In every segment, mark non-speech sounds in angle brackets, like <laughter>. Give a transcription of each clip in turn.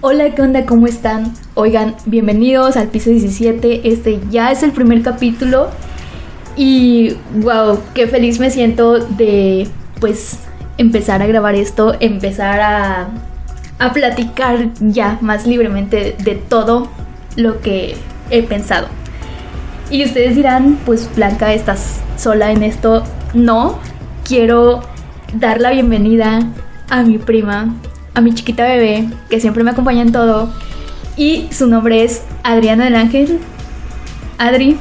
Hola, ¿qué onda? ¿Cómo están? Oigan, bienvenidos al piso 17. Este ya es el primer capítulo. Y wow, qué feliz me siento de pues empezar a grabar esto, empezar a, a platicar ya más libremente de todo lo que he pensado. Y ustedes dirán, pues Blanca, estás sola en esto. No, quiero dar la bienvenida a mi prima, a mi chiquita bebé, que siempre me acompaña en todo. Y su nombre es Adriana del Ángel. Adri,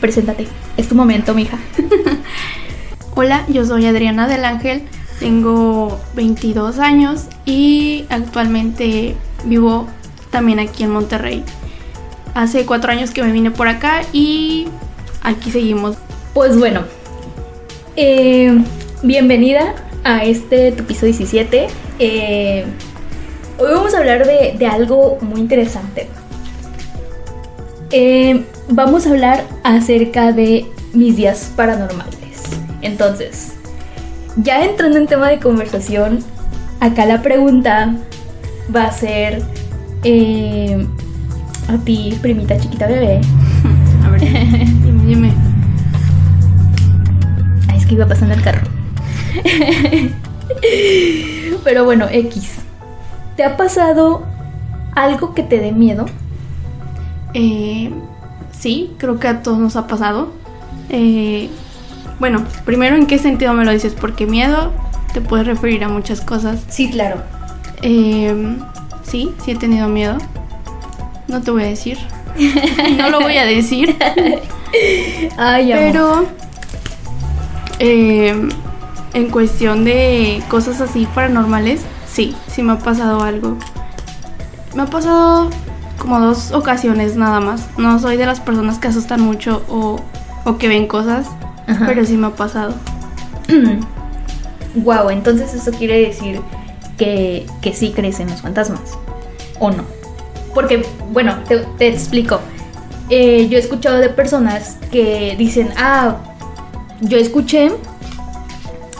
preséntate. Es tu momento, mija. <laughs> Hola, yo soy Adriana del Ángel, tengo 22 años y actualmente vivo también aquí en Monterrey. Hace cuatro años que me vine por acá y aquí seguimos. Pues bueno, eh, bienvenida a este tu piso 17. Eh, hoy vamos a hablar de, de algo muy interesante. Eh, vamos a hablar acerca de mis días paranormales. Entonces, ya entrando en tema de conversación, acá la pregunta va a ser eh, a ti, primita chiquita bebé. <laughs> A ver, dime, dime. Ay, es que iba pasando el carro. <laughs> Pero bueno, X. ¿Te ha pasado algo que te dé miedo? Eh, sí, creo que a todos nos ha pasado. Eh, bueno, primero, ¿en qué sentido me lo dices? Porque miedo te puedes referir a muchas cosas. Sí, claro. Eh, sí, sí he tenido miedo. No te voy a decir. no lo voy a decir. <laughs> Ay. Pero eh, en cuestión de cosas así paranormales, sí, sí me ha pasado algo. Me ha pasado como dos ocasiones nada más. No soy de las personas que asustan mucho o, o que ven cosas, Ajá. pero sí me ha pasado. <clears throat> Wow, entonces eso quiere decir que, que sí crees en los fantasmas. ¿O no? Porque, bueno, te, te explico. Eh, yo he escuchado de personas que dicen, ah, yo escuché,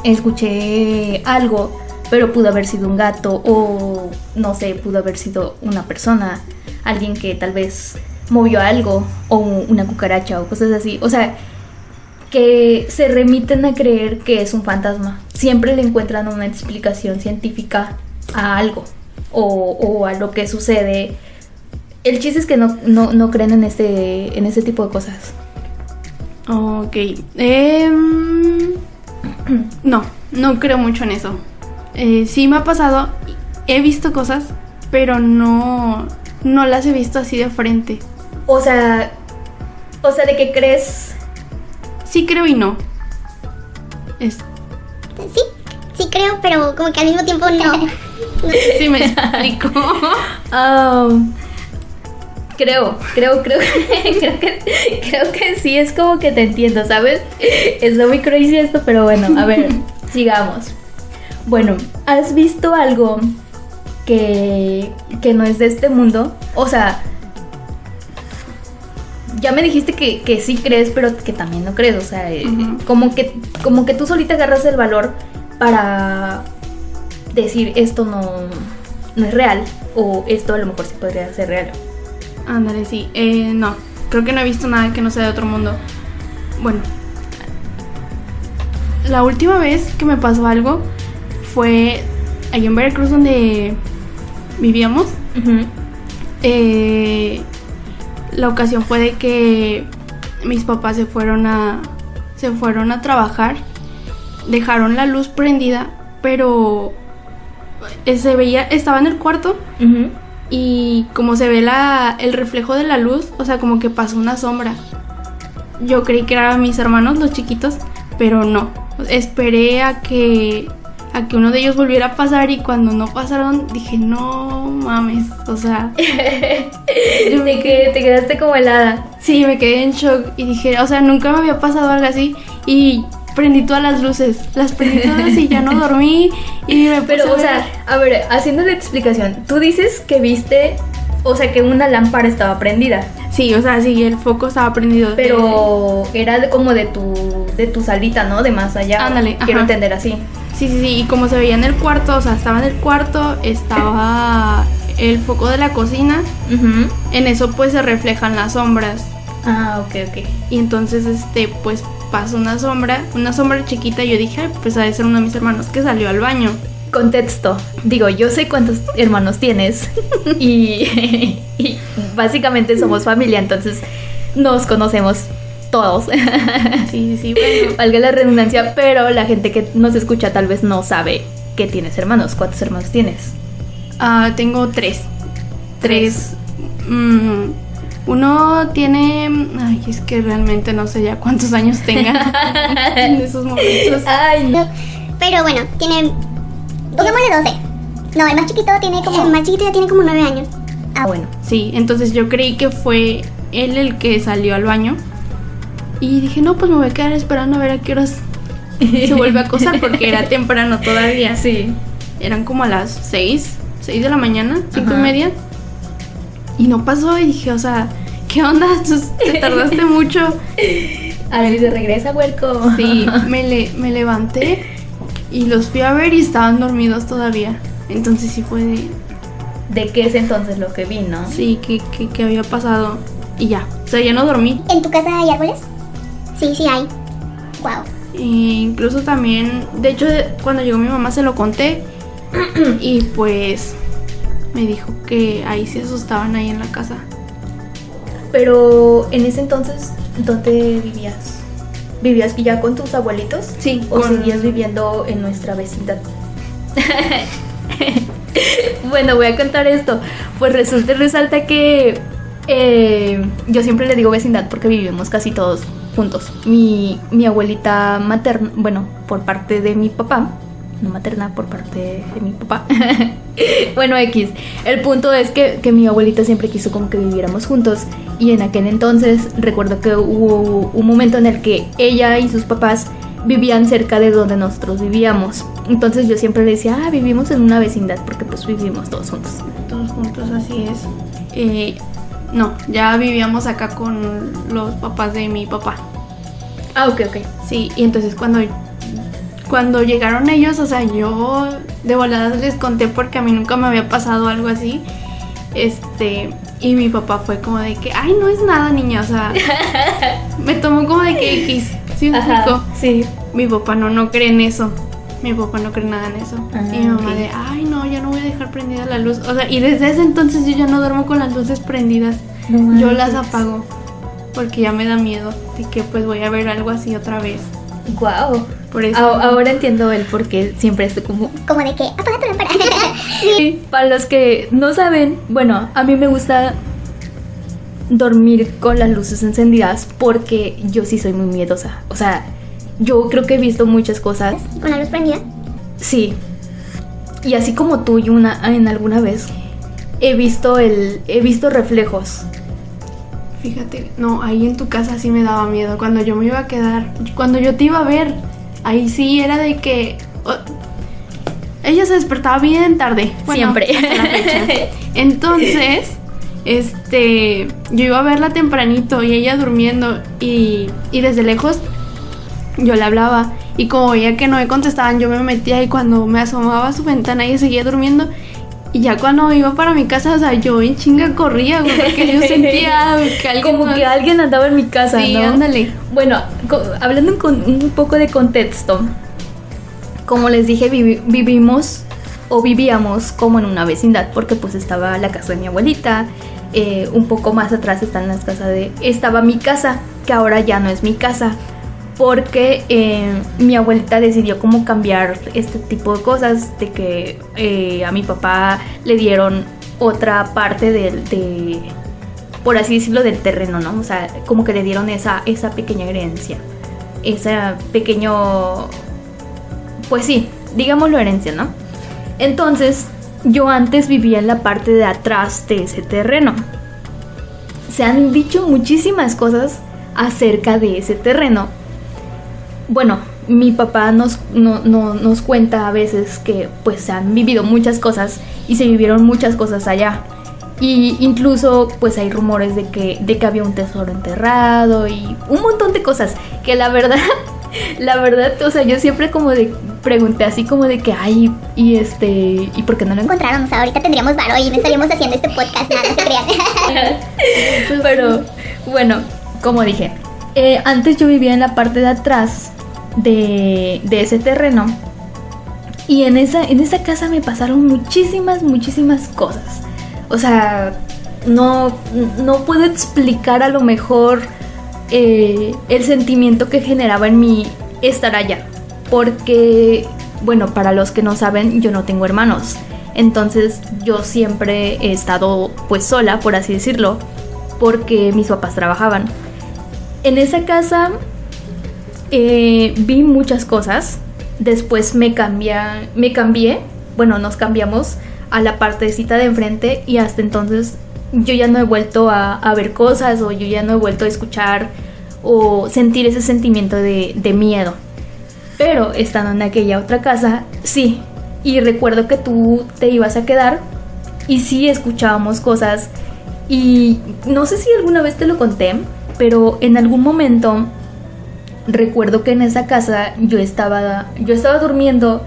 escuché algo, pero pudo haber sido un gato o, no sé, pudo haber sido una persona, alguien que tal vez movió algo o una cucaracha o cosas así. O sea, que se remiten a creer que es un fantasma. Siempre le encuentran una explicación científica a algo o, o a lo que sucede. El chiste es que no, no, no creen en este, en este tipo de cosas. Ok. em, <clears throat> no, no creo mucho en eso. Eh, sí me ha pasado, he visto cosas, pero no, no las he visto así de frente. O sea, o sea, de que crees. Sí creo y no. Es, Sí, sí creo, pero como que al mismo tiempo no. <laughs> sí me explico. <laughs> um, creo, creo, creo, <laughs> creo que, creo que sí es como que te entiendo, ¿sabes? Está muy crazy esto, pero bueno, a ver, <laughs> sigamos. Bueno, ¿has visto algo que, que no es de este mundo? O sea, ya me dijiste que, que sí crees, pero que también no crees. O sea, eh, como, que, como que tú solita agarras el valor para decir esto no, no es real o esto a lo mejor sí podría ser real. Ándale, sí. Eh, no, creo que no he visto nada que no sea de otro mundo. Bueno, la última vez que me pasó algo fue allá en Veracruz donde vivíamos. Eh, la ocasión fue de que mis papás se fueron a se fueron a trabajar, dejaron la luz prendida, pero se veía estaba en el cuarto. Y como se ve la, el reflejo de la luz, o sea, como que pasó una sombra. Yo creí que eran mis hermanos, los chiquitos, pero no. Esperé a que a que uno de ellos volviera a pasar y cuando no pasaron dije, no mames, o sea, <laughs> te, que- te quedaste como helada. sí, me quedé en shock y dije, o sea, nunca me había pasado algo así y prendí todas las luces, las prendí todas y ya no dormí y me puse Pero, a o ver- sea, a ver, haciendo la explicación, tú dices que viste, o sea, que una lámpara estaba prendida, sí, o sea, sí, el foco estaba prendido. pero era de- como de tu, de tu salita, ¿no? De más allá. Ándale, Quiero ajá. entender así. Sí, sí, sí, y como se veía en el cuarto, o sea, estaba en el cuarto, estaba el foco de la cocina, Ujú. en eso pues se reflejan las sombras. Ah, ok, ok. Y entonces, este, pues pasó una sombra, una sombra chiquita, y yo dije, "Ay, pues ha de ser uno de mis hermanos que salió al baño. Contexto. Digo, yo sé cuántos hermanos tienes <laughs> y, y básicamente somos familia, entonces nos conocemos todos. <laughs> Sí, sí, bueno. Valga la redundancia, pero la gente que nos escucha tal vez no sabe que tienes hermanos. ¿Cuántos hermanos tienes? Ah, tengo tres. Tres. mm, uno tiene. Ay, es que realmente no sé ya cuántos años tenga en <laughs> esos momentos. Ay, Pero bueno, tiene. Pongámosle 12. No, el más chiquito tiene como. El más chiquito ya tiene como 9 años. ah, bueno. Sí, entonces yo creí que fue él el que salió al baño. Y dije, no, pues me voy a quedar esperando a ver a qué horas se vuelve a acosar porque era <laughs> temprano todavía. Sí. Eran como a las 6, 6 de la mañana, cinco y Ajá. media. Y no pasó y dije, o sea, ¿qué onda? Te tardaste <laughs> mucho. A ver, de regresa, huerco. Sí, <laughs> me, le- me levanté y los fui a ver y estaban dormidos todavía. Entonces sí fue de, ¿De qué es entonces lo que vi, no? sí, que, que, que había pasado. Y ya, o sea, ya no dormí. ¿En tu casa hay árboles? Sí, sí hay. Wow. E incluso también, de hecho, cuando llegó mi mamá se lo conté <clears throat> y pues me dijo que ahí se asustaban ahí en la casa. Pero en ese entonces, ¿dónde vivías? ¿Vivías ya con tus abuelitos? Sí, ¿O con- seguías viviendo en nuestra vecindad? <laughs> bueno, voy a contar esto. Pues resulta y resalta que eh, yo siempre le digo vecindad porque vivimos casi todos juntos. Mi, mi abuelita materna, bueno, por parte de mi papá, no materna, por parte de mi papá. <laughs> bueno, X. El punto es que, que mi abuelita siempre quiso como que viviéramos juntos. Y en aquel entonces recuerdo que hubo un momento en el que ella y sus papás vivían cerca de donde nosotros vivíamos. Entonces yo siempre le decía, ah, vivimos en una vecindad porque pues vivimos todos juntos. Todos juntos, así es. Eh, no, ya vivíamos acá con los papás de mi papá. Ah, ok, ok. Sí, y entonces cuando, cuando llegaron ellos, o sea, yo de voladas les conté porque a mí nunca me había pasado algo así. Este, y mi papá fue como de que, ay, no es nada, niña, o sea, <laughs> me tomó como de que X, ¿sí explico? sí. Mi papá no, no cree en eso. Mi papá no cree nada en eso. Ah, y mi mamá de, ay, no, ya no voy a dejar prendida la luz. O sea, y desde ese entonces yo ya no duermo con las luces prendidas. No yo las apago porque ya me da miedo de que pues voy a ver algo así otra vez. Wow. Por eso. ahora entiendo el por qué siempre estoy como Como de que apaga tu lámpara. <laughs> Sí, para los que no saben, bueno, a mí me gusta dormir con las luces encendidas porque yo sí soy muy miedosa. O sea, yo creo que he visto muchas cosas. Con la luz prendida. Sí. Y así como tú y una en alguna vez he visto el he visto reflejos. Fíjate, no, ahí en tu casa sí me daba miedo. Cuando yo me iba a quedar, cuando yo te iba a ver, ahí sí era de que. oh, ella se despertaba bien tarde. Bueno, Siempre. hasta la fecha. <laughs> Entonces, este. Yo iba a verla tempranito y ella durmiendo. Y, y desde lejos yo le hablaba. Y como veía que no me contestaban, yo me metía y cuando me asomaba a su ventana ella seguía durmiendo. Y ya cuando iba para mi casa, o sea, yo en chinga corría, güey, porque yo sentía que <laughs> alguien Como más- que alguien andaba en mi casa, Sí, ¿no? ándale. Bueno, hablando con un poco de contexto, como les dije, vivi- vivimos o vivíamos como en una vecindad, porque pues estaba la casa de mi abuelita, eh, un poco más atrás están las casas de... Estaba mi casa, que ahora ya no es mi casa, porque eh, mi abuelita decidió como cambiar este tipo de cosas, de que eh, a mi papá le dieron otra parte del, de, por así decirlo, del terreno, ¿no? O sea, como que le dieron esa, esa pequeña herencia, ese pequeño, pues sí, digámoslo herencia, ¿no? Entonces, yo antes vivía en la parte de atrás de ese terreno. Se han dicho muchísimas cosas acerca de ese terreno. Bueno, mi papá nos, no- no- nos cuenta a veces que pues se han vivido muchas cosas y se vivieron muchas cosas allá. Y incluso pues hay rumores de que, de que había un tesoro enterrado y un montón de cosas que la verdad <laughs> La verdad, o sea, yo siempre como de pregunté así como de que, ay, y este, ¿y por qué no lo encontraron? o sea, ahorita tendríamos varo y no estaríamos haciendo este podcast, nada, se crean. <laughs> <laughs> Pero bueno, como dije, eh, antes yo vivía en la parte de atrás de, de ese terreno y en esa, en esa casa me pasaron muchísimas, muchísimas cosas. O sea, no, no puedo explicar a lo mejor eh, el sentimiento que generaba en mí estar allá. Porque, bueno, para los que no saben, yo no tengo hermanos. Entonces yo siempre he estado pues sola, por así decirlo, porque mis papás trabajaban. En esa casa eh, vi muchas cosas. Después me, cambia, me cambié, bueno, nos cambiamos a la partecita de enfrente y hasta entonces yo ya no he vuelto a, ver cosas o yo ya no he vuelto a escuchar o sentir ese sentimiento de miedo. Pero estando en aquella otra casa, sí. Y recuerdo que tú te ibas a quedar y sí escuchábamos cosas. Y no sé si alguna vez te lo conté, pero en algún momento recuerdo que en esa casa yo estaba, yo estaba durmiendo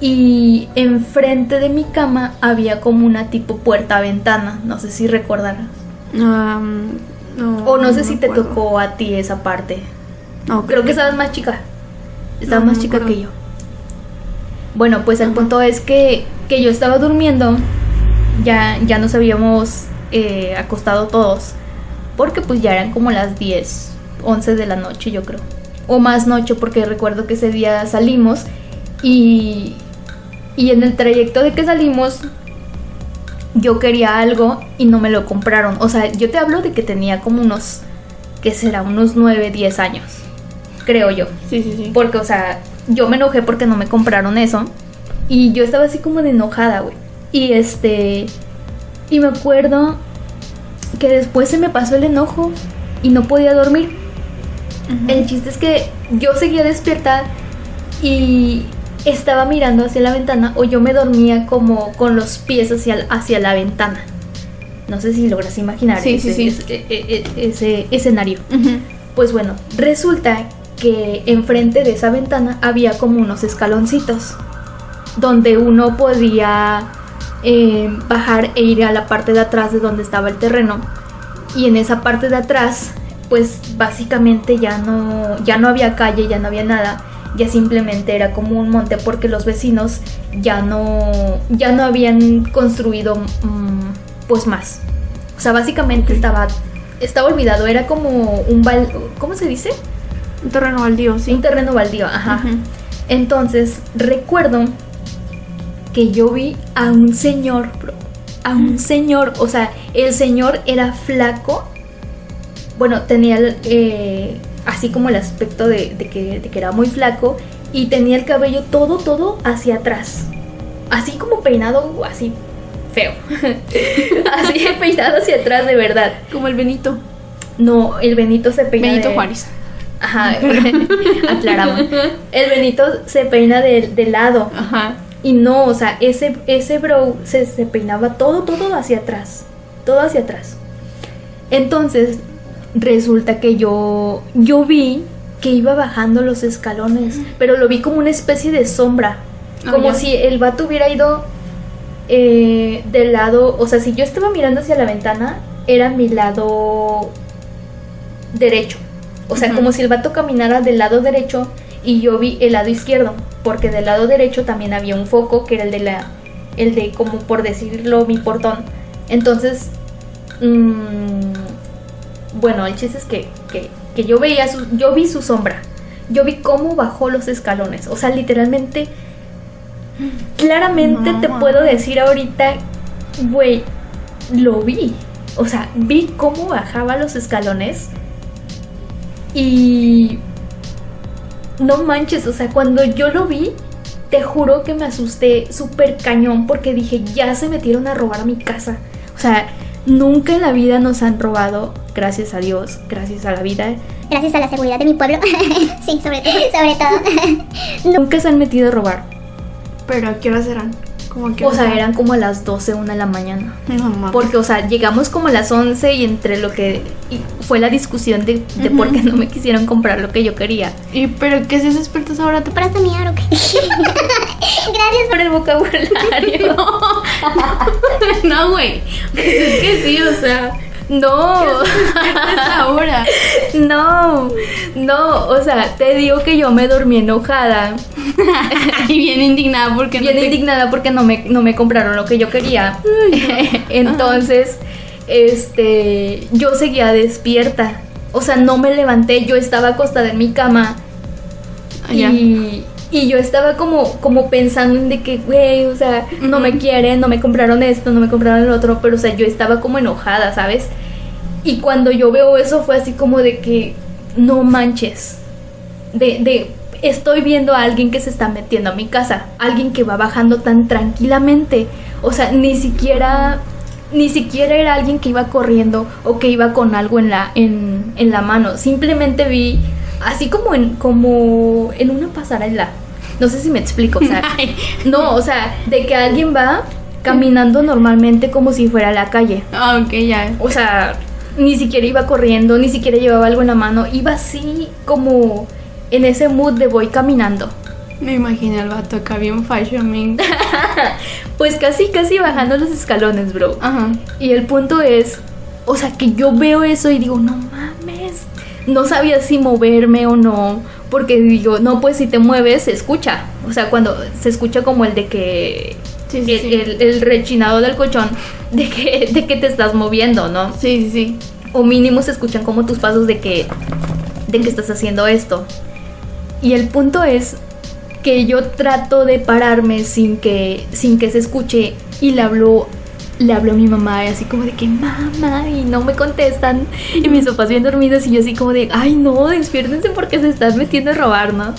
y enfrente de mi cama había como una tipo puerta-ventana. No sé si recordarás. Um, no, O no sé si te tocó a ti esa parte. No, Creo que estabas más chica. Estabas No, más chica que yo. Bueno, pues el punto es que, que yo estaba durmiendo. Ya, ya nos habíamos eh, acostado todos. Porque pues ya eran como las 10, 11 de la noche, yo creo. O más noche, porque recuerdo que ese día salimos. Y, y en el trayecto de que salimos, yo quería algo y no me lo compraron. O sea, yo te hablo de que tenía como unos, ¿qué será? Unos 9, 10 años, creo yo. Sí, sí, sí. Porque, o sea, yo me enojé porque no me compraron eso. Y yo estaba así como de enojada, güey. Y este... Y me acuerdo que después se me pasó el enojo y no podía dormir. El chiste es que yo seguía despierta y estaba mirando hacia la ventana o yo me dormía como con los pies hacia, hacia la ventana. No sé si logras imaginar Sí, sí, ese, sí. ese- e- e- ese escenario. Pues bueno, resulta que enfrente de esa ventana había como unos escaloncitos donde uno podía eh, bajar e ir a la parte de atrás de donde estaba el terreno. Y en esa parte de atrás, pues básicamente ya no, ya no había calle, ya no había nada. Ya simplemente era como un monte porque los vecinos ya no, ya no habían construido mm, pues más. O sea, básicamente estaba, estaba olvidado. Era como un bal, ¿cómo se dice? Un terreno baldío, sí. Un terreno baldío, ajá. Entonces, recuerdo que yo vi a un señor, a un señor, o sea, el señor era flaco, bueno, tenía el, eh, así como el aspecto de, de que, de que era muy flaco y tenía el cabello todo, todo hacia atrás, así como peinado, así feo, <laughs> así peinado hacia atrás de verdad. Como el Benito. No, el Benito se peina Benito de- Juárez. Ajá, <laughs> aclaramos. El Benito se peina de, de lado. Ajá. Y no, o sea, ese, ese bro se, se peinaba todo, todo hacia atrás. Todo hacia atrás. Entonces, resulta que yo, yo vi que iba bajando los escalones, pero lo vi como una especie de sombra. Ah, Como si el vato hubiera ido eh, del lado, o sea, si yo estaba mirando hacia la ventana, era mi lado derecho. O sea, como si el vato caminara del lado derecho y yo vi el lado izquierdo, porque del lado derecho también había un foco que era el de la, el de como por decirlo mi portón. Entonces, mm, bueno, el chiste es que, que, que yo veía, su, yo vi su sombra, yo vi cómo bajó los escalones, o sea, literalmente, claramente No, te puedo decir ahorita, güey, lo vi, o sea, vi cómo bajaba los escalones y no manches, o sea, cuando yo lo vi, te juro que me asusté súper cañón porque dije, ya se metieron a robar mi casa. O sea, nunca en la vida nos han robado, gracias a Dios, gracias a la vida. Gracias a la seguridad de mi pueblo. <laughs> sí, sobre todo. Sobre todo. Nunca se han metido a robar. Pero ¿a qué hora serán? Como que O sea, eran como a las 12, 1 de la mañana. No. Porque, o sea, llegamos como a las 11 y entre lo que fue la discusión de, de por qué no me quisieron comprar lo que yo quería. ¿Y pero qué si despertas ahora? ¿Te ¿Para miar o qué? <laughs> Gracias Por el vocabulario. <laughs> <laughs> No, güey. Pues es que sí, o sea. No, ahora. <laughs> no, no, o sea, te digo que yo me dormí enojada, <laughs> y bien indignada porque bien no te- indignada porque no me, no me compraron lo que yo quería. <laughs> Entonces, este, yo seguía despierta, o sea, no me levanté, yo estaba acostada en mi cama. Ah, y, y yo estaba como, como pensando en de que, güey, o sea, no me quieren, no me compraron esto, no me compraron el otro, pero o sea, yo estaba como enojada, ¿sabes? Y cuando yo veo eso fue así como de que, no manches, de, de, estoy viendo a alguien que se está metiendo a mi casa, alguien que va bajando tan tranquilamente, o sea, ni siquiera... Ni siquiera era alguien que iba corriendo o que iba con algo en la, en, en la mano. Simplemente vi así como en, como en una pasarela. No sé si me explico, o sea, <laughs> Ay. no, o sea, de que alguien va caminando normalmente como si fuera a la calle. Ah, ok, ya. O sea, ni siquiera iba corriendo, ni siquiera llevaba algo en la mano, iba así como en ese mood de voy caminando. Me imaginé al vato acá bien fashion. <laughs> Pues casi, casi bajando los escalones, bro. Ajá. Y el punto es, o sea, que yo veo eso y digo, no mames. No sabía si moverme o no, porque digo, no, pues si te mueves se escucha. O sea, cuando se escucha como el de que... Sí, sí, el, sí. el- el rechinado del colchón <laughs> de que, de que te estás moviendo, ¿no? Sí, sí, sí. O mínimo se escuchan como tus pasos de que, de que estás haciendo esto. Y el punto es que yo trato de pararme sin que, sin que se escuche y le hablo, le hablo a mi mamá así como de que mamá y no me contestan y mis papás bien dormidos y yo así como de ay no, despiértense porque se están metiendo a robar, ¿no?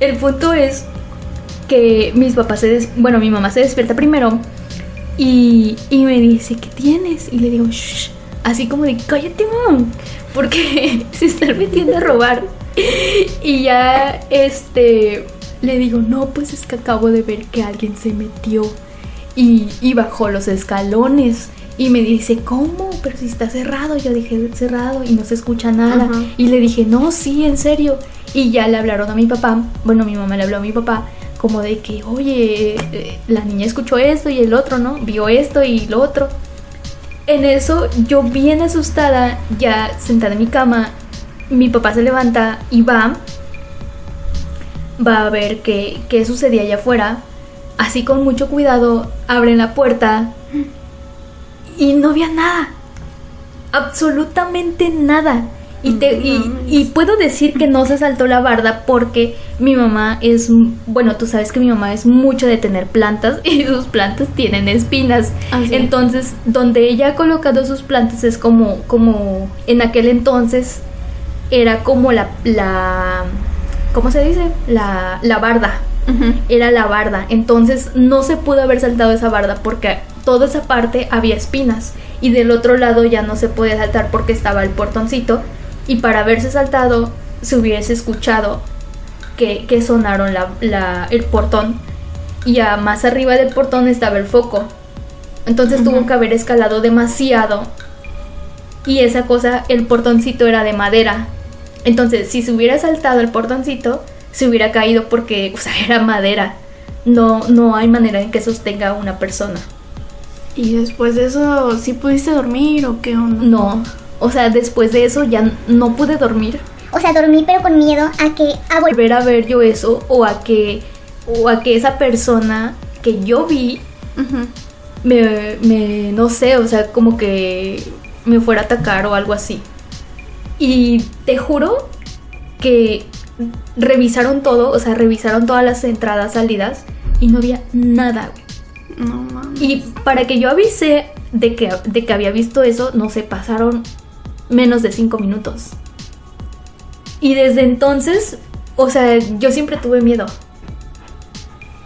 El punto es que mis papás se des- bueno, mi mamá se despierta primero y, y me dice, ¿qué tienes? Y le digo, Shh, así como de, cállate, mam, porque <laughs> se están metiendo a robar. Y ya, este, le digo, no, pues es que acabo de ver que alguien se metió y, y bajó los escalones. Y me dice, ¿cómo? Pero si está cerrado. Yo dije, cerrado y no se escucha nada. Y le dije, no, sí, en serio. Y ya le hablaron a mi papá. Bueno, mi mamá le habló a mi papá. Como de que, oye, eh, la niña escuchó esto y el otro, ¿no? Vio esto y lo otro. En eso, yo bien asustada, ya sentada en mi cama, mi papá se levanta y va. Va a ver qué, qué sucedía allá afuera. Así con mucho cuidado, abren la puerta y no había nada. Absolutamente nada. Y, te, No y, puedo decir que no se saltó la barda porque mi mamá es, bueno, tú sabes que mi mamá es mucho de tener plantas <laughs> y sus plantas tienen espinas. Ah. Entonces, donde ella ha colocado sus plantas es como, como en aquel entonces era como la, la ¿cómo se dice? La, la barda era la barda. Entonces no se pudo haber saltado esa barda porque toda esa parte había espinas y del otro lado ya no se podía saltar porque estaba el portoncito y para haberse saltado se hubiese escuchado que, que sonaron la, la- el portón y ya más arriba del portón estaba el foco. Entonces tuvo que haber escalado demasiado y esa cosa, el portoncito era de madera. Entonces, si se hubiera saltado el portoncito, se hubiera caído porque, o sea, <laughs> era madera. No, no hay manera en que sostenga una persona. Y después de eso, ¿sí pudiste dormir o qué onda? No. O sea, después de eso ya no pude dormir. O sea, dormí pero con miedo a que a volver. Volver a ver yo eso o a que o a que esa persona que yo vi me, me no sé, o sea, como que me fuera a atacar o algo así. Y te juro que revisaron todo, o sea, revisaron todas las entradas, salidas y no había nada. güey. No mames. Y para que yo avise de que, de que había visto eso, no sé, pasaron menos de cinco minutos. Y desde entonces, o sea, yo siempre tuve miedo.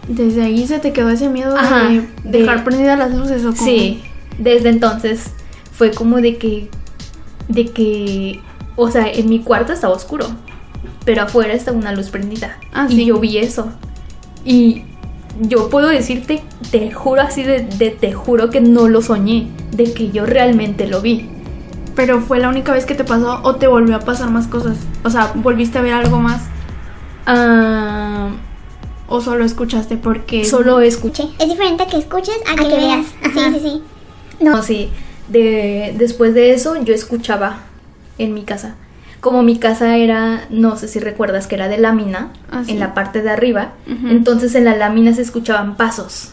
Desde ahí se te quedó ese miedo Ajá, de de- dejar prendidas las luces o cómo? Sí, desde entonces fue como de que, de que, o sea, en mi cuarto estaba oscuro, pero afuera estaba una luz prendida. Ah, y sí. yo vi eso. Y yo puedo decirte, te juro así de, de te juro que no lo soñé, de que yo realmente lo vi. Pero fue la única vez que te pasó o te volvió a pasar más cosas. O sea, volviste a ver algo más Ah, o solo escuchaste porque solo escuché. Es diferente a que escuches a, que, que veas. veas. Sí, sí, sí. No, sí. De, después de eso yo escuchaba en mi casa. Como mi casa era, no sé si recuerdas que era de lámina, Ah, sí. en la parte de arriba, entonces en la lámina se escuchaban pasos.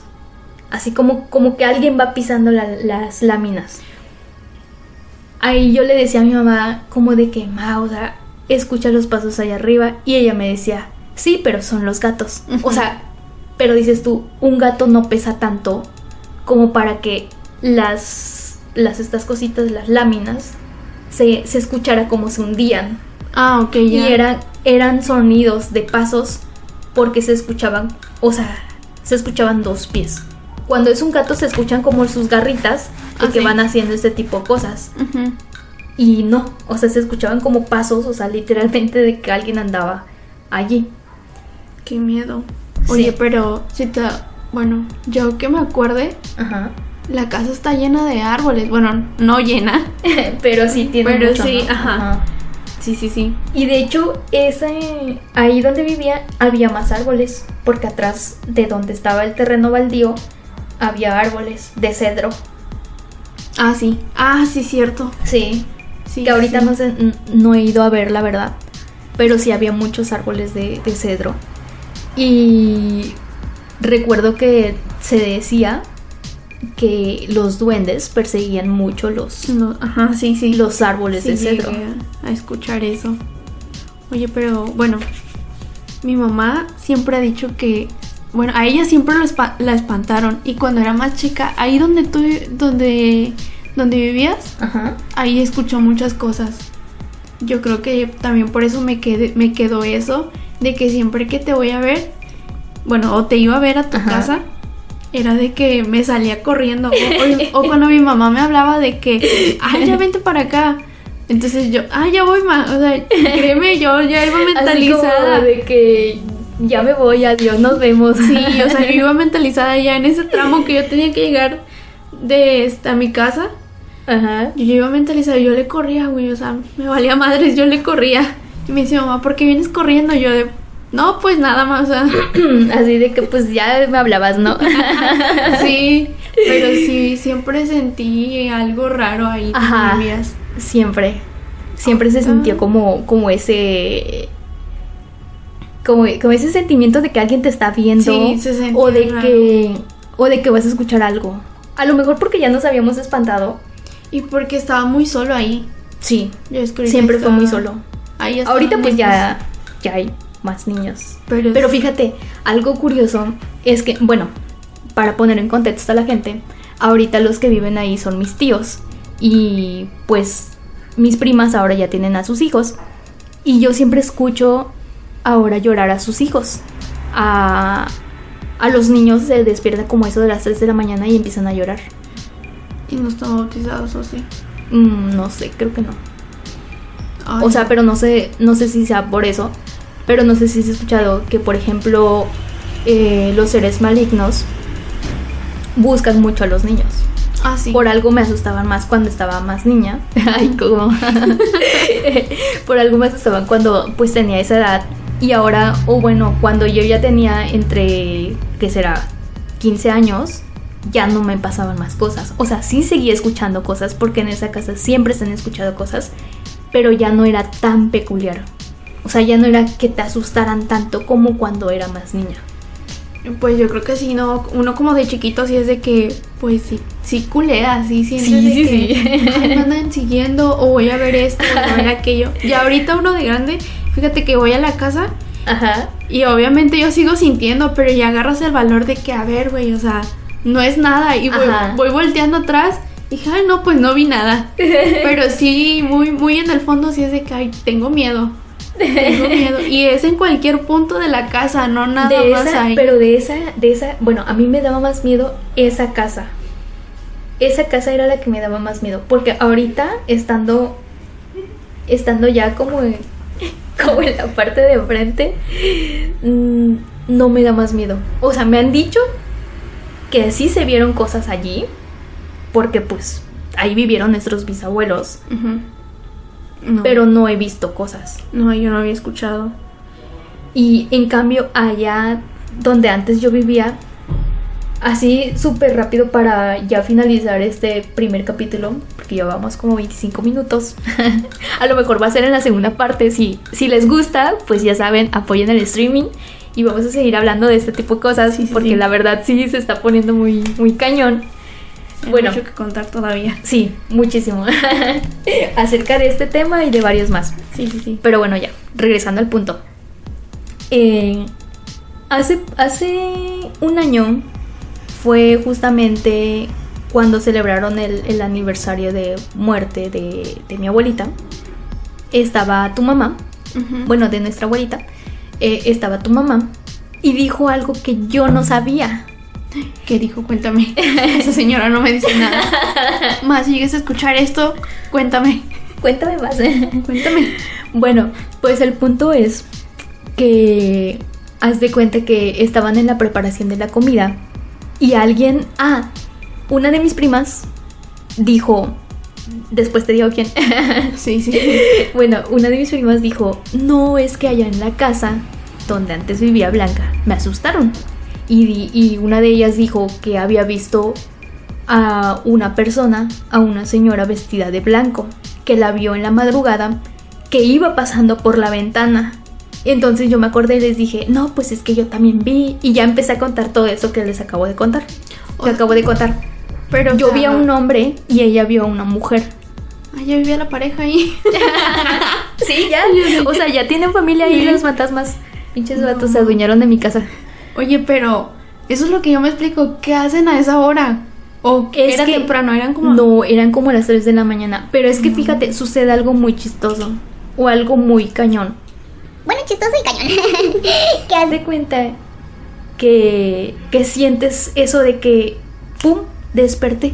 Así como, como que alguien va pisando la- las láminas. Ahí yo le decía a mi mamá como de que, ma, o sea, escucha los pasos allá arriba. Y ella me decía, sí, pero son los gatos. O sea, pero dices tú, un gato no pesa tanto como para que las, las estas cositas, las láminas, se, se escuchara como se hundían. Ah, ok, ya. Y era, eran sonidos de pasos porque se escuchaban, o sea, se escuchaban dos pies. Cuando es un gato se escuchan como sus garritas de Ah, que sí. van haciendo este tipo de cosas. Y no, o sea, se escuchaban como pasos, o sea, literalmente de que alguien andaba allí. Qué miedo. Oye, Sí. pero si te bueno, yo que me acuerde, Ajá. La casa está llena de árboles. Bueno, no llena. <laughs> Pero sí tiene Pero mucho, sí, ¿no? ajá. Sí, sí, sí. Y de hecho, ese, ahí donde vivía había más árboles, porque atrás de donde estaba el terreno baldío había árboles de cedro. Ah, sí. Ah, sí, cierto. Sí, Sí, que ahorita sí. no no he ido a ver la verdad, pero sí había muchos árboles de, de cedro. Y recuerdo que se decía que los duendes perseguían mucho los, No, ajá, sí, sí. los árboles Sí, de cedro. a, a escuchar eso. Oye, pero bueno, mi mamá siempre ha dicho que, bueno, a ella siempre lo espa- la espantaron y cuando era más chica, ahí donde tú, donde, donde vivías, Ajá. ahí escuchó muchas cosas. Yo creo que también por eso me, quedé, me quedó eso de que siempre que te voy a ver, bueno, o te iba a ver a tu Ajá. casa, era de que me salía corriendo. O, o- o <laughs> cuando mi mamá me hablaba de que, ay, ya <laughs> vente para acá. Entonces yo, ay, ya voy, ma. O sea, créeme, yo ya iba mentalizada. de que ya me voy, adiós, nos vemos. Sí, o sea, yo iba <laughs> mentalizada ya en ese tramo que yo tenía que llegar de a mi casa. Ajá. Yo iba mentalizada, yo le corría, güey, o sea, me valía madres, yo le corría. Y me decía, mamá, ¿por qué vienes corriendo? Yo de, no, pues nada más, o sea, <clears throat> Así de que pues ya me hablabas, ¿no? <laughs> sí, pero sí, siempre sentí algo raro ahí Ajá. Siempre. Siempre se Ah. sintió como, como ese. Como, como ese sentimiento de que alguien te está viendo. Sí, se sentía o de raro. que. O de que vas a escuchar algo. A lo mejor porque ya nos habíamos espantado. Y porque estaba muy solo ahí. Sí. Yo Siempre fue muy solo. Ahí Ahorita pues ya, ya hay más niños. Pero, Pero fíjate, algo curioso es que, bueno, para poner en contexto a la gente, ahorita los que viven ahí son mis tíos. Y pues mis primas ahora ya tienen a sus hijos. Y yo siempre escucho ahora llorar a sus hijos. A, a los niños se despierta como eso de las 3 de la mañana y empiezan a llorar. Y no están bautizados, ¿o sí? Mm, no sé, creo que no. Ay, O sea, pero no sé, no sé si sea por eso. Pero no sé si has escuchado que, por ejemplo, eh, los seres malignos buscan mucho a los niños. Ah, sí. Por algo me asustaban más cuando estaba más niña. <laughs> Ay, como. <laughs> por algo me asustaban cuando pues tenía esa edad. Y ahora, o bueno, cuando yo ya tenía entre, ¿qué será? 15 años, ya no me pasaban más cosas. O sea, sí seguía escuchando cosas porque en esa casa siempre se han escuchado cosas, pero ya no era tan peculiar. O sea, ya no era que te asustaran tanto como cuando era más niña. Pues yo creo que sí, no, uno como de chiquito sí es de que, pues sí, sí culea, sí sientes Sí, de sí, que, sí. "Ay, me andan siguiendo o voy a ver esto o voy a ver aquello. Y ahorita uno de grande, fíjate que voy a la casa Ajá. y obviamente yo sigo sintiendo, pero ya agarras el valor de que, a ver, güey, o sea, no es nada y voy volteando atrás y dije, ay, no, pues no vi nada. <laughs> Pero sí, muy, muy en el fondo sí es de que, ay, tengo miedo. Tengo miedo. Y es en cualquier punto de la casa, no nada de más esa, ahí. pero de esa, de esa, bueno, a mí me daba más miedo esa casa. Esa casa era la que me daba más miedo, porque ahorita estando, estando ya como, en- <laughs> como en la parte de enfrente, mm, no me da más miedo. O sea, me han dicho que sí se vieron cosas allí, porque pues ahí vivieron nuestros bisabuelos. No. pero no he visto cosas. No, yo no había escuchado. Y en cambio, allá donde antes yo vivía, así súper rápido para ya finalizar este primer capítulo, porque ya vamos como 25 minutos. <laughs> a lo mejor va a ser en la segunda parte. Si, si les gusta, pues ya saben, apoyen el streaming. Y vamos a seguir hablando de este tipo de cosas, Sí, sí, porque sí. la verdad sí se está poniendo muy, muy cañón. Bueno. mucho que contar todavía. Sí, muchísimo. <laughs> Acerca de este tema y de varios más. Sí, sí, sí. Pero bueno, ya, regresando al punto. Eh, hace, hace un año fue justamente cuando celebraron el, el aniversario de muerte de, de mi abuelita. Estaba tu mamá, bueno, de nuestra abuelita, eh, estaba tu mamá y dijo algo que yo no sabía. ¿Qué dijo? Cuéntame. <laughs> Esa señora no me dice nada. <laughs> Más, si llegues a escuchar esto, cuéntame. Cuéntame más. Cuéntame. Bueno, pues el punto es que haz de cuenta que estaban en la preparación de la comida y alguien, ah, una de mis primas dijo, después te digo quién, <laughs> Sí, sí. bueno, una de mis primas dijo, no es que allá en la casa donde antes vivía Blanca, me asustaron. Y, una de ellas dijo que había visto a una persona, a una señora vestida de blanco, que la vio en la madrugada, que iba pasando por la ventana. Entonces yo me acordé y les dije, no, pues es que yo también vi. Y ya empecé a contar todo eso que les acabo de contar. Que acabo de contar. Pero Yo vi a un hombre y ella vio a una mujer. Ah, ya vivía la pareja ahí. <laughs> Sí, ya. <laughs> O sea, ya tienen familia ahí los fantasmas. Pinches vatos se adueñaron de mi casa. Oye, pero eso es lo que yo me explico. ¿Qué hacen a esa hora? ¿O Es era que- temprano? Eran como. No, eran como las 3 de la mañana. Pero es que fíjate, sucede algo muy chistoso. O algo muy cañón. Bueno, chistoso y cañón. <laughs> ¿Qué Haz de cuenta que, que sientes eso de que, ¡pum! desperté.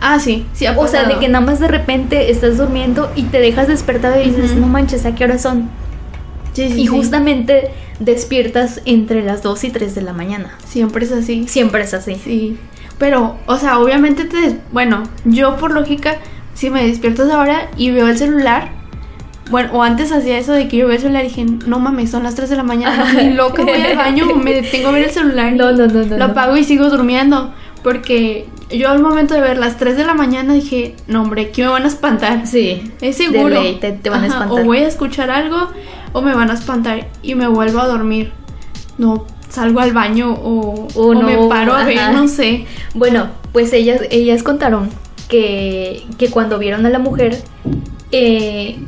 Ah, sí. Sí, ha O sea, de que nada más de repente estás durmiendo y te dejas despertar y dices, no manches, ¿a qué hora son? Sí, sí, y sí. justamente despiertas entre las 2 y 3 de la mañana. Siempre es así. Siempre es así. Sí. Pero, o sea, obviamente te. Bueno, yo por lógica, si me despierto a esa hora y veo el celular. Bueno, o antes hacía eso de que yo veo el celular y dije, no mames, son las 3 de la mañana, ni loca, voy al baño, <laughs> me detengo a ver el celular. No, no, no, no, Lo no. apago y sigo durmiendo. Porque yo al momento de ver las 3 de la mañana dije, no, hombre, aquí me van a espantar. Sí. Es seguro. Ley, te, te van a espantar. O voy a escuchar algo o me van a espantar y me vuelvo a dormir. No salgo al baño o, O o no, me paro a ver, no sé. Bueno, pues ellas, ellas contaron que, que cuando vieron a la mujer, eh,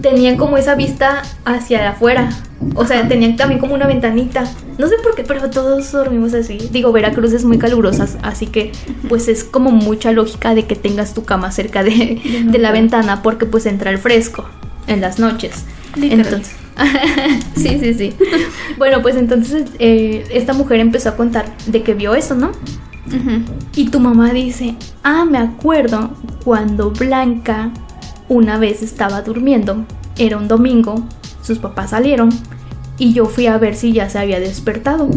tenían como esa vista hacia afuera. O sea, tenían también como una ventanita. No sé por qué, pero todos dormimos así. Digo, Veracruz es muy calurosa, así que pues es como mucha lógica de que tengas tu cama cerca de, de la ventana porque pues entra el fresco en las noches. Literal. Entonces, <laughs> sí, sí, sí. Bueno, pues entonces eh, esta mujer empezó a contar de que vio eso, ¿no? Y tu mamá dice, ah, me acuerdo cuando Blanca una vez estaba durmiendo, era un domingo, sus papás salieron y yo fui a ver si ya se había despertado.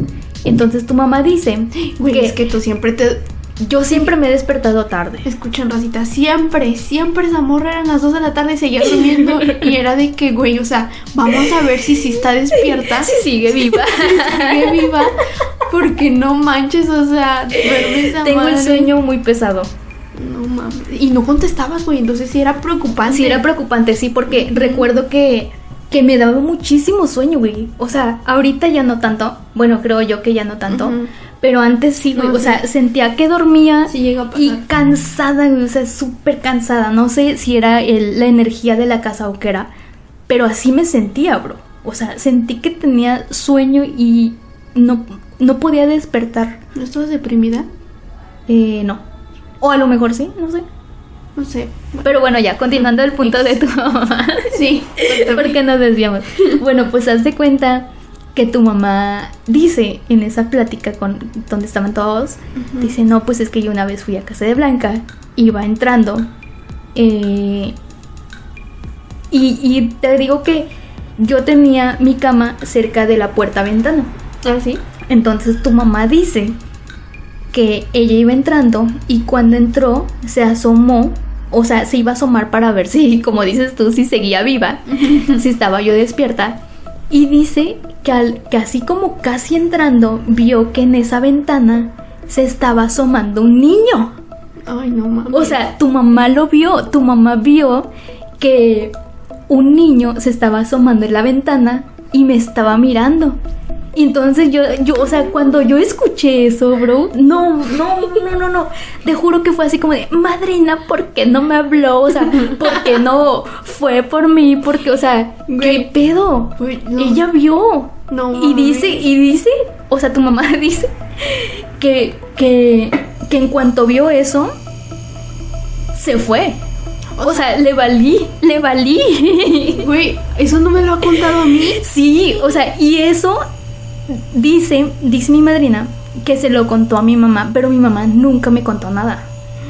Entonces tu mamá dice Güey, que, es que tú siempre te yo siempre me he despertado tarde. escuchan, Rosita. Siempre, siempre esa morra eran las 2 de la tarde y seguía durmiendo. <laughs> y era de que, güey, o sea, vamos a ver si sí está despierta. Si sigue viva. sigue viva. Porque no manches, o sea, esa Tengo el madre. sueño muy pesado. No mames. Y no contestabas, güey. Entonces sí era preocupante. Sí, era preocupante, sí, porque recuerdo que, que me daba muchísimo sueño, güey. O sea, ahorita ya no tanto. Bueno, creo yo que ya no tanto. Pero antes sí, güey. No, o sí. sea, sentía que dormía Sí llega a pasar. y cansada, güey. O sea, súper cansada. No sé si era el- la energía de la casa o qué era. Pero así me sentía, bro. O sea, sentí que tenía sueño y no, no podía despertar. ¿No estabas deprimida? Eh, no. O a lo mejor sí, no sé. No sé. Pero bueno, ya, continuando el punto de tu <laughs> mamá. <laughs> Sí. <laughs> Porque nos desviamos. Bueno, pues haz de cuenta que tu mamá dice en esa plática con donde estaban todos, dice, no, pues es que yo una vez fui a casa de Blanca, iba entrando, eh, y, y te digo que yo tenía mi cama cerca de la puerta ventana. ¿Ah, sí? Entonces tu mamá dice que ella iba entrando y cuando entró se asomó, o sea, se iba a asomar para ver si, como dices tú, si seguía viva, <laughs> si estaba yo despierta. Y dice que, al, que así como casi entrando, vio que en esa ventana se estaba asomando un niño. Ay, no mames. O sea, tu mamá lo vio, tu mamá vio que un niño se estaba asomando en la ventana y me estaba mirando. Y entonces yo, yo, o sea, cuando yo escuché eso, bro, no, no, no, no, no, te juro que fue así como de, madrina, ¿por qué no me habló? O sea, ¿por qué no fue por mí? Porque, o sea, ¿qué pedo? No. Ella vio. No Y dice, y dice, o sea, tu mamá <laughs> dice que, que, que en cuanto vio eso, se fue. O sea, le valí, le valí. Güey, eso no me lo ha contado a mí. Sí, o sea, y eso dice, dice mi madrina que se lo contó a mi mamá, pero mi mamá nunca me contó nada.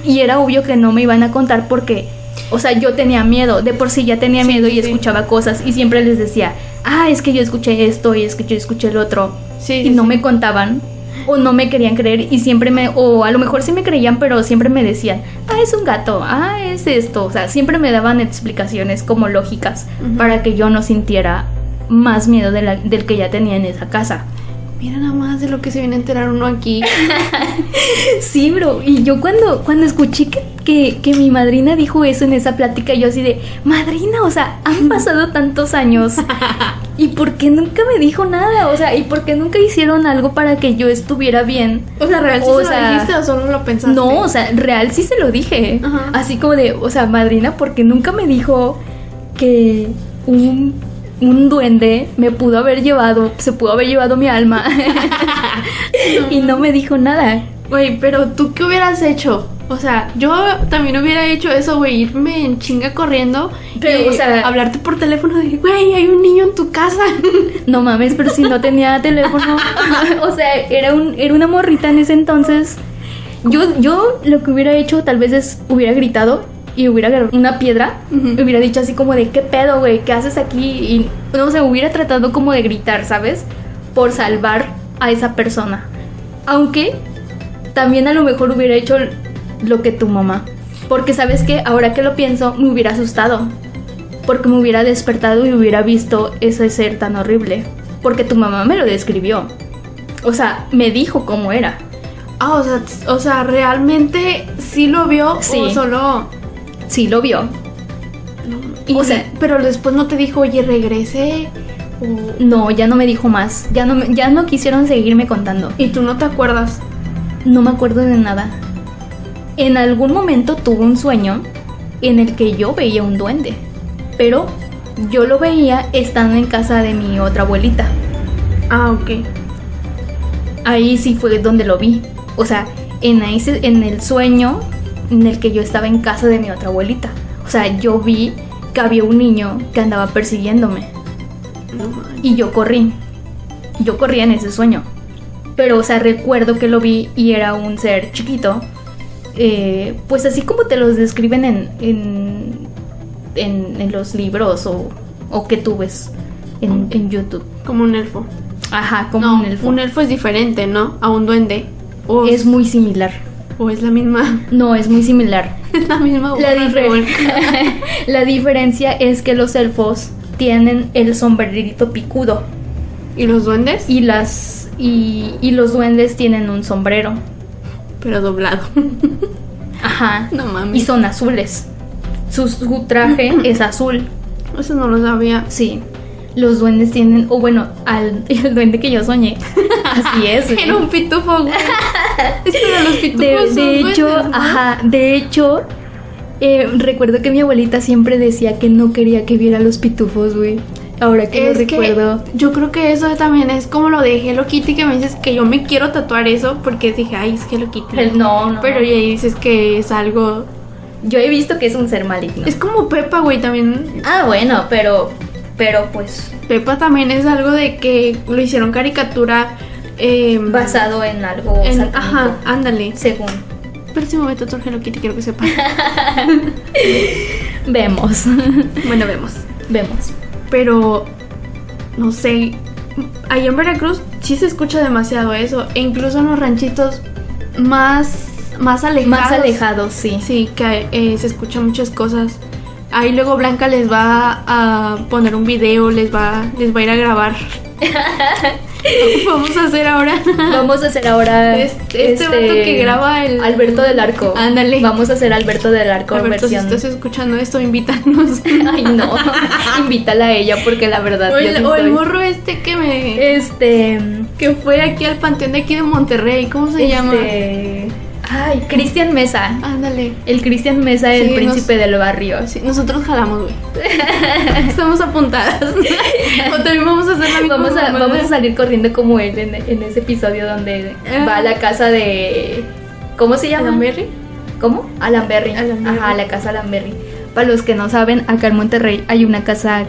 Y era obvio que no me iban a contar porque, o sea, yo tenía miedo, de por sí ya tenía Sí, miedo y sí. escuchaba cosas y siempre les decía, ah, es que yo escuché esto y es que yo escuché el otro. Sí, y no me contaban o no me querían creer y siempre me, o a lo mejor sí me creían, pero siempre me decían, ah, es un gato, ah, es esto. O sea, siempre me daban explicaciones como lógicas para que yo no sintiera más miedo de la- del que ya tenía en esa casa. Mira nada más de lo que se viene a enterar uno aquí. <laughs> Sí, bro. Y yo cuando, cuando escuché que, que, que mi madrina dijo eso en esa plática, yo así de, madrina, o sea, han <laughs> pasado tantos años. ¿Y por qué nunca me dijo nada? O sea, ¿y por qué nunca hicieron algo para que yo estuviera bien? O sea, ¿real sí O se sea, lo dijiste o solo lo pensaste? No, o sea, real sí se lo dije. Ajá. Así como de, o sea, madrina, porque nunca me dijo que un, un duende me pudo haber llevado, se pudo haber llevado mi alma. <laughs> y no me dijo nada. Güey, pero tú qué hubieras hecho? O sea, yo también hubiera hecho eso, güey, irme en chinga corriendo. Pero, y o sea- hablarte por teléfono de, güey, hay un niño en tu casa. <laughs> No mames, pero si no tenía teléfono. <laughs> o sea, era, un, era una morrita en ese entonces. Yo, yo lo que hubiera hecho tal vez es hubiera gritado y hubiera agarrado una piedra. Y hubiera dicho así como de, ¿qué pedo, güey? ¿Qué haces aquí? Y no sé, hubiera tratado como de gritar, ¿sabes? Por salvar a esa persona. Aunque también a lo mejor hubiera hecho lo que tu mamá. Porque sabes que ahora que lo pienso, me hubiera asustado. Porque me hubiera despertado y hubiera visto ese ser tan horrible. Porque tu mamá me lo describió. O sea, me dijo cómo era. Ah, o sea, o sea, realmente sí lo vio Sí. o solo. Sí, lo vio. Y- O sea- pero después no te dijo, oye, regrese. o- No, ya no me dijo más. Ya no, ya no quisieron seguirme contando. Y tú no te acuerdas. No me acuerdo de nada. En algún momento tuve un sueño en el que yo veía un duende. Pero yo lo veía estando en casa de mi otra abuelita. Ah, ok. Ahí sí fue donde lo vi. O sea, en, ese, en el sueño en el que yo estaba en casa de mi otra abuelita. O sea, yo vi que había un niño que andaba persiguiéndome. Y yo corrí. Yo corrí en ese sueño. Pero, o sea, recuerdo que lo vi y era un ser chiquito. eh, pues así como te los describen en, en, en- en los libros o, o que tú ves en, en YouTube. Como un elfo. Ajá, como no, un elfo. un elfo es diferente, ¿no? A un duende. Es muy similar. O es la misma. No, es muy similar. <laughs> Es la misma. La, difer- <laughs> la diferencia es que los elfos tienen el sombrerito picudo ¿Y los duendes? y las y, y los duendes tienen un sombrero. Pero doblado. <laughs> Ajá. no Y mames. son azules. Su, su traje es azul. Eso no lo sabía. Sí. Los duendes tienen, o bueno, al, <laughs> el duende que yo soñé. <laughs> Así es. Era un pitufo, güey. <laughs> los pitufos De, hecho, duendes, ¿no? ajá, de hecho, eh, recuerdo que mi abuelita siempre decía que no quería que viera los pitufos, güey. Ahora que lo Es que recuerdo. yo creo que eso también es como lo de Hello Kitty que me dices que yo me quiero tatuar eso porque dije, ay, es Hello Kitty. No, no, Pero ya dices que es algo. Yo he visto que es un ser maligno. Es como Pepa, güey, también. Ah, bueno, pero, pero pues Pepa también es algo de que lo hicieron caricatura. eh, basado en algo en, Ajá, ándale. según Pero si me tatuar Hello Kitty, quiero que sepa. <laughs> vemos, bueno, vemos. vemos. Pero, no sé. Ahí en Veracruz sí sí se escucha demasiado eso. E incluso en los ranchitos más, más alejados. Más alejados, sí. Sí, que eh, se escuchan muchas cosas. Ahí luego Blanca les va a poner un video, les va, les va a ir a grabar. <laughs> Vamos a hacer ahora. Vamos a hacer ahora Este, este vato que graba el Alberto del Arco. Ándale. Vamos a hacer Alberto del Arco Alberto, si versión. estás escuchando esto, invítanos. <laughs> Ay, no. Invítala a ella porque la verdad. o, el, sí o el morro este que me. Este. que fue aquí al panteón de aquí de Monterrey. ¿Cómo se llama? Ay, Cristian Mesa. Ándale. El Cristian Mesa, Sí, el nos- príncipe del barrio. Sí, nosotros jalamos, güey. <laughs> Estamos apuntadas. <laughs> o también vamos a hacer la misma Vamos a, mamada. vamos a salir corriendo como él en, en ese episodio donde Ah. va a la casa de. ¿Cómo se llama? ¿Alamberry? ¿Cómo? Alamberry. Alamberry. Ajá, la casa Alamberry. Para los que no saben, acá en Monterrey hay una casa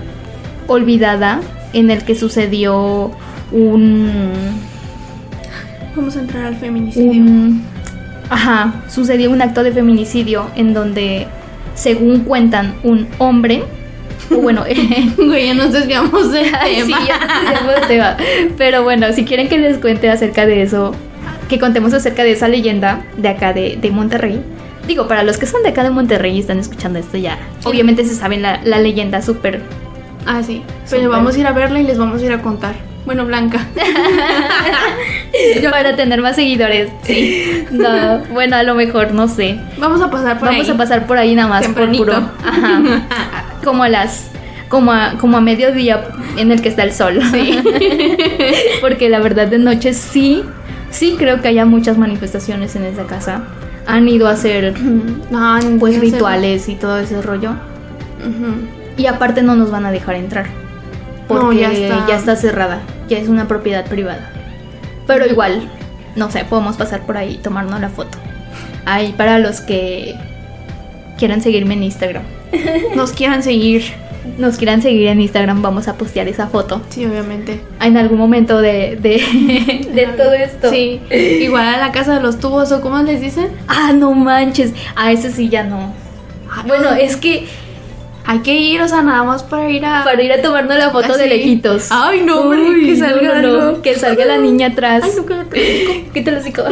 olvidada en el que sucedió un. Vamos a entrar al feminicidio. un ajá, sucedió un acto de feminicidio en donde, según cuentan, un hombre. bueno, <laughs> Güey, ya nos desviamos del Ay, sí, tema. ya nos desviamos del tema. Pero bueno, si quieren que les cuente acerca de eso, que contemos acerca de esa leyenda de acá de, de Monterrey. Digo, para los que son de acá de Monterrey y están escuchando esto ya, obviamente se saben la, la leyenda súper. Ah, sí. Pero vamos a ir a verla y les vamos a ir a contar. Bueno, Blanca. <laughs> Para tener más seguidores. Sí. No, bueno, a lo mejor, no sé. Vamos a pasar por Vamos ahí. a pasar por ahí nada más por puro. Ajá. <laughs> Como a las. Como a, como a mediodía en el que está el sol. <laughs> Porque la verdad de noche sí, sí creo que haya muchas manifestaciones en esa casa. Han ido a hacer <clears throat> pues rituales y todo ese rollo. Y aparte no nos van a dejar entrar. Porque No, ya, ya está. cerrada. Ya es una propiedad privada. Pero igual, no sé, podemos pasar por ahí y tomarnos la foto. Ahí para los que quieran seguirme en Instagram. <laughs> Nos quieran seguir. Nos quieran seguir en Instagram, vamos a postear esa foto. Sí, obviamente. En algún momento de, de, <laughs> de todo esto. Sí. Igual a la casa de los tubos o cómo les dicen. Ah, no manches. A ese sí ya no. Bueno, es que Hay que ir, o sea, nada más para ir a. para ir a tomarnos la foto de lejitos. Ay, no, hombre, Uy, que salga no, no, no, algo. Que salga la niña atrás. Ay, no, cállate. ¿Qué te lo digo?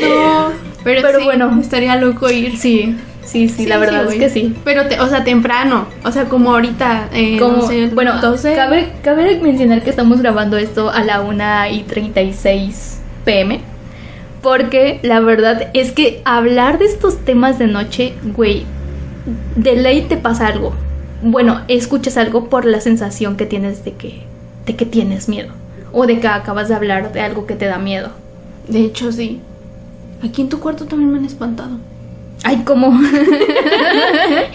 No. Pero, Pero sí, bueno. Estaría loco ir. Sí, sí, sí, la verdad es güey. que sí. Pero, te- o sea, temprano. O sea, como ahorita. Eh, Como, no sé, bueno, 12. cabe, cabe mencionar que estamos grabando esto a la 1 y 36 pm. Porque la verdad es que hablar de estos temas de noche, güey, de ley te pasa algo. Bueno, escuchas algo por la sensación que tienes de que, de que tienes miedo. O de que acabas de hablar de algo que te da miedo. De hecho, sí. Aquí en tu cuarto también me han espantado. Ay, ¿cómo? <laughs>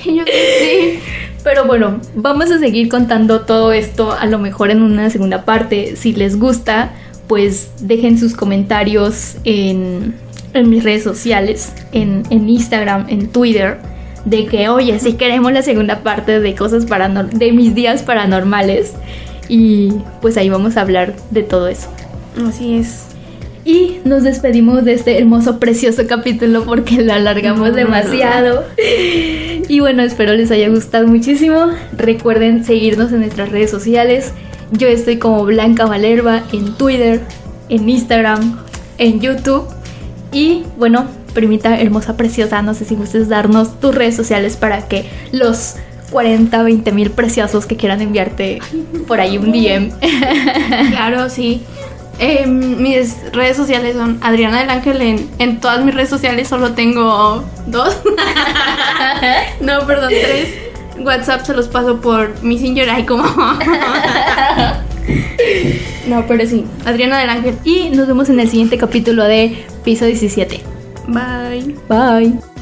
Yo, sí. Pero bueno, vamos a seguir contando todo esto a lo mejor en una segunda parte. Si les gusta, pues dejen sus comentarios en, en mis redes sociales, en, en Instagram, en Twitter, de que, oye, si queremos la segunda parte de cosas paranor de mis días paranormales. Y pues ahí vamos a hablar de todo eso. Así es. Y nos despedimos de este hermoso, precioso capítulo porque lo alargamos No, demasiado. Y bueno, espero les haya gustado muchísimo. Recuerden seguirnos en nuestras redes sociales. Yo estoy como Blanca Valerva en Twitter, en Instagram, en YouTube. Y bueno, primita hermosa, preciosa, no sé si gustes darnos tus redes sociales para que los 40, 20 mil preciosos que quieran enviarte por ahí un DM. <laughs> Claro, sí. Eh, mis redes sociales son Adriana del Ángel. En, en todas mis redes sociales solo tengo dos. <laughs> no, perdón, tres. WhatsApp se los paso por Messenger. Ay, como. <laughs> no, pero sí. Adriana del Ángel. Y nos vemos en el siguiente capítulo de Piso 17. Bye. Bye.